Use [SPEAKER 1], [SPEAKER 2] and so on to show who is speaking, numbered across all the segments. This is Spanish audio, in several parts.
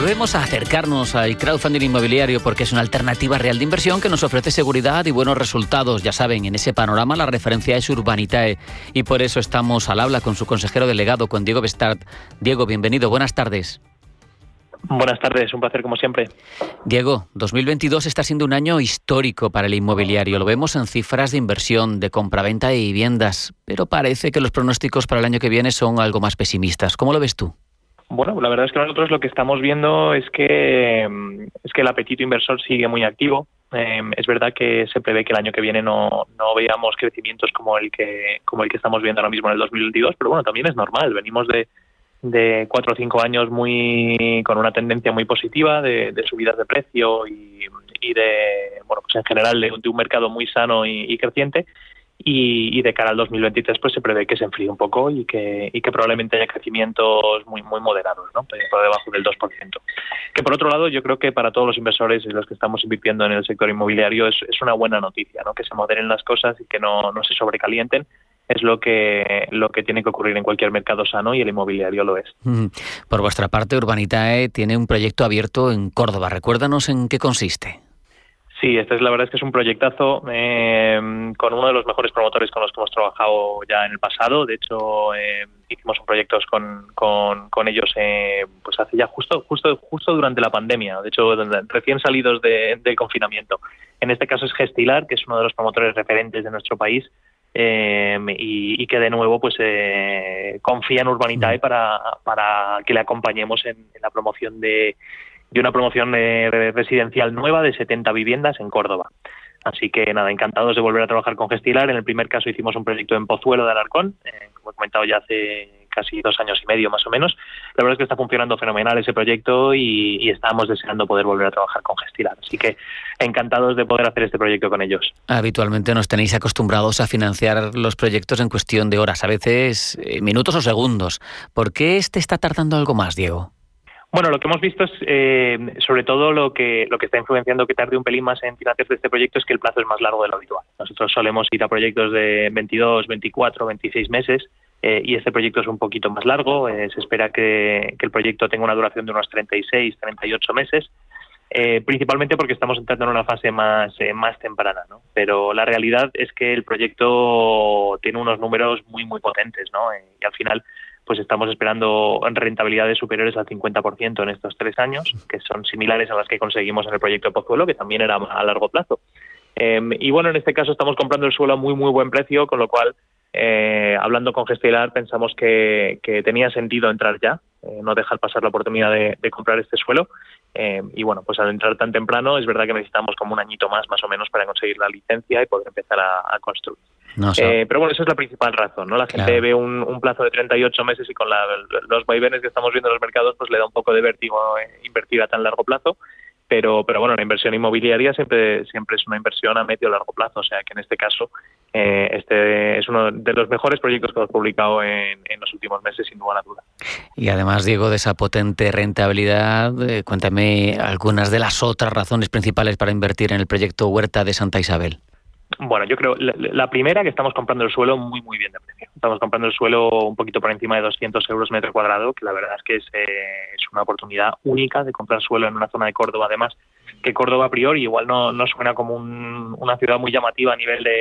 [SPEAKER 1] Volvemos a acercarnos al crowdfunding inmobiliario porque es una alternativa real de inversión que nos ofrece seguridad y buenos resultados. Ya saben, en ese panorama la referencia es Urbanitae y por eso estamos al habla con su consejero delegado, con Diego Bestard. Diego, bienvenido, buenas tardes.
[SPEAKER 2] Buenas tardes, un placer como siempre.
[SPEAKER 1] Diego, 2022 está siendo un año histórico para el inmobiliario. Lo vemos en cifras de inversión, de compraventa de viviendas, pero parece que los pronósticos para el año que viene son algo más pesimistas. ¿Cómo lo ves tú?
[SPEAKER 2] Bueno, la verdad es que nosotros lo que estamos viendo es que es que el apetito inversor sigue muy activo. Em, es verdad que se prevé que el año que viene no, no veamos crecimientos como el que como el que estamos viendo ahora mismo en el 2022, pero bueno, también es normal. Venimos de, de cuatro o cinco años muy con una tendencia muy positiva de, subidas de precio y, y, de bueno pues en general de, un mercado muy sano y creciente y, de cara al 2023 pues se prevé que se enfríe un poco y que, y que probablemente haya crecimientos muy muy moderados, ¿no? por debajo del 2%. Que por otro lado yo creo que para todos los inversores y los que estamos invirtiendo en el sector inmobiliario es, es una buena noticia, ¿no? que se moderen las cosas y que no, no se sobrecalienten es lo que lo que tiene que ocurrir en cualquier mercado sano y el inmobiliario lo es.
[SPEAKER 1] Por vuestra parte, Urbanitae tiene un proyecto abierto en Córdoba. Recuérdanos en qué consiste.
[SPEAKER 2] Sí, este es la verdad es que es un proyectazo eh, con uno de los mejores promotores con los que hemos trabajado ya en el pasado. De hecho, eh, hicimos un proyecto con, con, ellos eh, pues hace ya justo justo justo durante la pandemia. De hecho, recién salidos del confinamiento. En este caso es Gestilar, que es uno de los promotores referentes de nuestro país. y, que de nuevo pues confía en Urbanitae mm. para, para que le acompañemos en la promoción de, de una promoción eh, residencial nueva de 70 viviendas en Córdoba. Así que nada, encantados de volver a trabajar con Gestilar. En el primer caso hicimos un proyecto en Pozuelo de Alarcón, eh, como he comentado ya hace casi dos años y medio más o menos. La verdad es que está funcionando fenomenal ese proyecto y, estamos deseando poder volver a trabajar con Gestilar. Así que encantados de poder hacer este proyecto con ellos.
[SPEAKER 1] Habitualmente nos tenéis acostumbrados a financiar los proyectos en cuestión de horas, a veces eh, minutos o segundos. ¿Por qué este está tardando algo más, Diego?
[SPEAKER 2] Bueno, lo que hemos visto es, eh, sobre todo, lo que, lo que está influenciando que tarde un pelín más en financiar de este proyecto es que el plazo es más largo de lo habitual. Nosotros solemos ir a proyectos de 22, 24, 26 meses eh, y este proyecto es un poquito más largo. Eh, se espera que, el proyecto tenga una duración de unos 36, 38 meses. principalmente porque estamos entrando en una fase más, más temprana, ¿no? Pero la realidad es que el proyecto tiene unos números muy, muy potentes, ¿no? y al final pues estamos esperando rentabilidades superiores al 50% en estos tres años, que son similares a las que conseguimos en el proyecto Pozuelo, que también era a largo plazo. Em, y bueno, en este caso estamos comprando el suelo a muy, muy buen precio, con lo cual, eh, hablando con Gestilar, pensamos que, tenía sentido entrar ya, eh, no dejar pasar la oportunidad de, comprar este suelo. Em, y bueno, pues al entrar tan temprano, es verdad que necesitamos como un añito más, más o menos, para conseguir la licencia y poder empezar a construir. Eh, pero bueno, esa es la principal razón, ¿no? La gente ve un, plazo de 38 meses y con los vaivenes que estamos viendo en los mercados, pues le da un poco de vértigo eh, invertir a tan largo plazo. Pero, pero bueno, la inversión inmobiliaria siempre, siempre es una inversión a medio o largo plazo. O sea que en este caso, eh, este es uno de los mejores proyectos que hemos publicado en, los últimos meses, sin ninguna duda.
[SPEAKER 1] Y además, Diego, de esa potente rentabilidad, cuéntame algunas de las otras razones principales para invertir en el proyecto Huerta de Santa Isabel.
[SPEAKER 2] Bueno, yo creo la, primera que estamos comprando el suelo muy muy bien de precio. Estamos comprando el suelo un poquito por encima de 200 euros metro cuadrado, que la verdad es que es, eh, es una oportunidad única de comprar suelo en una zona de Córdoba. Además, que Córdoba a priori igual no, no suena como una ciudad muy llamativa a nivel de,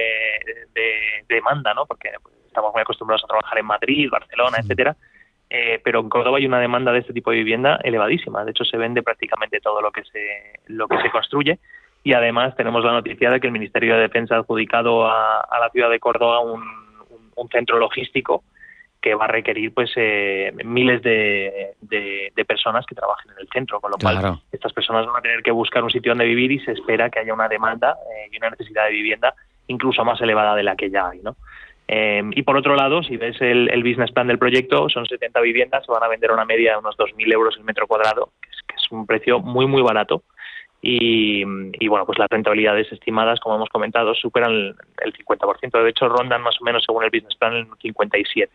[SPEAKER 2] demanda, ¿no? Porque pues, estamos muy acostumbrados a trabajar en Madrid, Barcelona, etcétera. Eh, pero en Córdoba hay una demanda de este tipo de vivienda elevadísima. De hecho, se vende prácticamente todo lo que se lo que se construye y además tenemos la noticia de que el Ministerio de Defensa ha adjudicado a, la ciudad de Córdoba un, centro logístico que va a requerir pues eh, miles de, personas que trabajen en el centro, con lo cual estas personas van a tener que buscar un sitio donde vivir y se espera que haya una demanda eh, y una necesidad de vivienda incluso más elevada de la que ya hay, ¿no? Eh, y por otro lado, si ves el, business plan del proyecto, son 70 viviendas, se van a vender a una media de unos 2.000 euros el metro cuadrado, que es, que es un precio muy, muy barato y, bueno, pues las rentabilidades estimadas, como hemos comentado, superan el, 50%. De hecho, rondan más o menos, según el business plan, el 57%.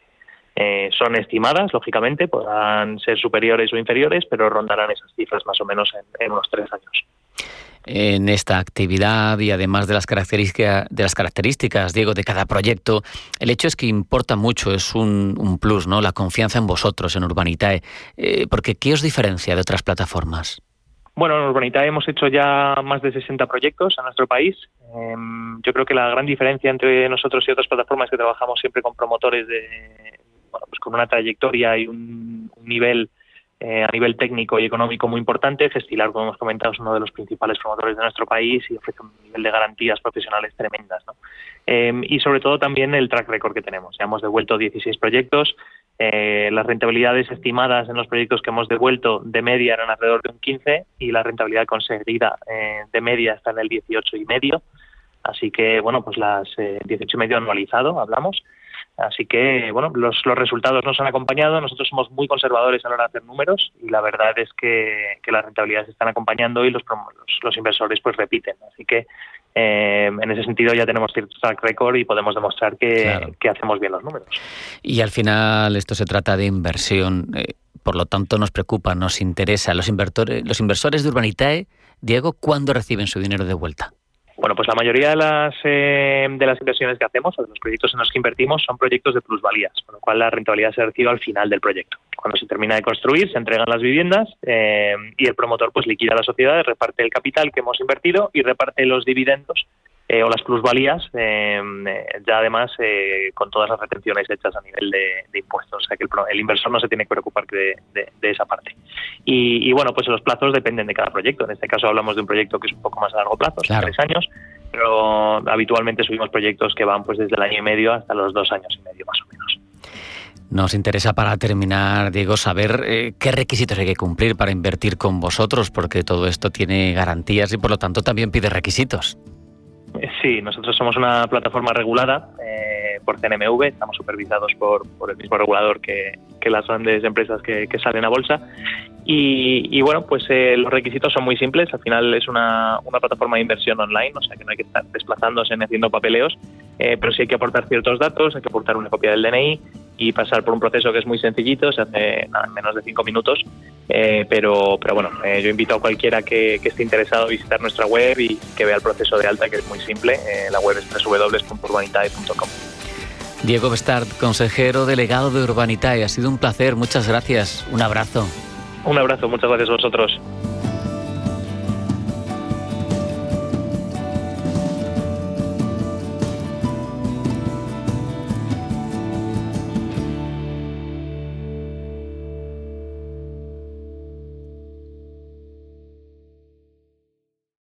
[SPEAKER 2] Eh, son estimadas, lógicamente, podrán ser superiores o inferiores, pero rondarán esas cifras más o menos en, unos tres años
[SPEAKER 1] en esta actividad y además de las, características, de las características, Diego, de cada proyecto, el hecho es que importa mucho, es un, plus, ¿no? La confianza en vosotros, en Urbanitae. Eh, porque, ¿qué os diferencia de otras plataformas?
[SPEAKER 2] Bueno, en Urbanitae hemos hecho ya más de 60 proyectos en nuestro país. Em, yo creo que la gran diferencia entre nosotros y otras plataformas que trabajamos siempre con promotores de, bueno, pues con una trayectoria y un, nivel eh, a nivel técnico y económico muy importante. Gestilar, como hemos comentado, es uno de los principales promotores de nuestro país y ofrece un nivel de garantías profesionales tremendas. ¿no? Em, y sobre todo también el track record que tenemos. Ya hemos devuelto 16 proyectos. Eh, las rentabilidades estimadas en los proyectos que hemos devuelto de media eran alrededor de un 15 y la rentabilidad conseguida eh, de media está en el 18 y medio. Así que, bueno, pues las 18 y medio anualizado, hablamos. Así que, bueno, los, los resultados nos han acompañado. Nosotros somos muy conservadores a la hora de hacer números y la verdad es que, las rentabilidades están acompañando y los, los, inversores pues repiten. Así que, eh, en ese sentido, ya tenemos cierto track record y podemos demostrar que, que, hacemos bien los números.
[SPEAKER 1] Y al final, esto se trata de inversión. Eh, por lo tanto, nos preocupa, nos interesa. Los, inversores, los inversores de Urbanitae, Diego, ¿cuándo reciben su dinero de vuelta?
[SPEAKER 2] Bueno, pues la mayoría de las, eh, de las inversiones que hacemos, o de los proyectos en los que invertimos, son proyectos de plusvalías, con lo cual la rentabilidad se recibe al final del proyecto. Cuando se termina de construir, se entregan las viviendas eh, y el promotor pues liquida la sociedad, reparte el capital que hemos invertido y reparte los dividendos eh, o las plusvalías, eh, ya además eh, con todas las retenciones hechas a nivel de, impuestos. O sea que el, inversor no se tiene que preocupar de, esa parte. Y, bueno, pues los plazos dependen de cada proyecto. En este caso hablamos de un proyecto que es un poco más a largo plazo, tres años, pero habitualmente subimos proyectos que van pues desde el año y medio hasta los dos años y medio más o menos.
[SPEAKER 1] Nos interesa para terminar, Diego, saber qué requisitos hay que cumplir para invertir con vosotros, porque todo esto tiene garantías y por lo tanto también pide requisitos.
[SPEAKER 2] Sí, nosotros somos una plataforma regulada eh, por CNMV, estamos supervisados por, el mismo regulador que, las grandes empresas que, salen a bolsa. Y, bueno, pues eh, los requisitos son muy simples. Al final es una, una, plataforma de inversión online, o sea que no hay que estar desplazándose ni haciendo papeleos, eh, pero sí hay que aportar ciertos datos, hay que aportar una copia del DNI y pasar por un proceso que es muy sencillito, se hace en menos de cinco minutos, eh, pero, pero bueno, eh, yo invito a cualquiera que, esté interesado a visitar nuestra web y que vea el proceso de alta, que es muy simple. Eh, la web es www.urbanitae.com.
[SPEAKER 1] Diego Bestard, consejero delegado de Urbanitae, ha sido un placer, muchas gracias, un abrazo.
[SPEAKER 2] Un abrazo, muchas gracias a vosotros.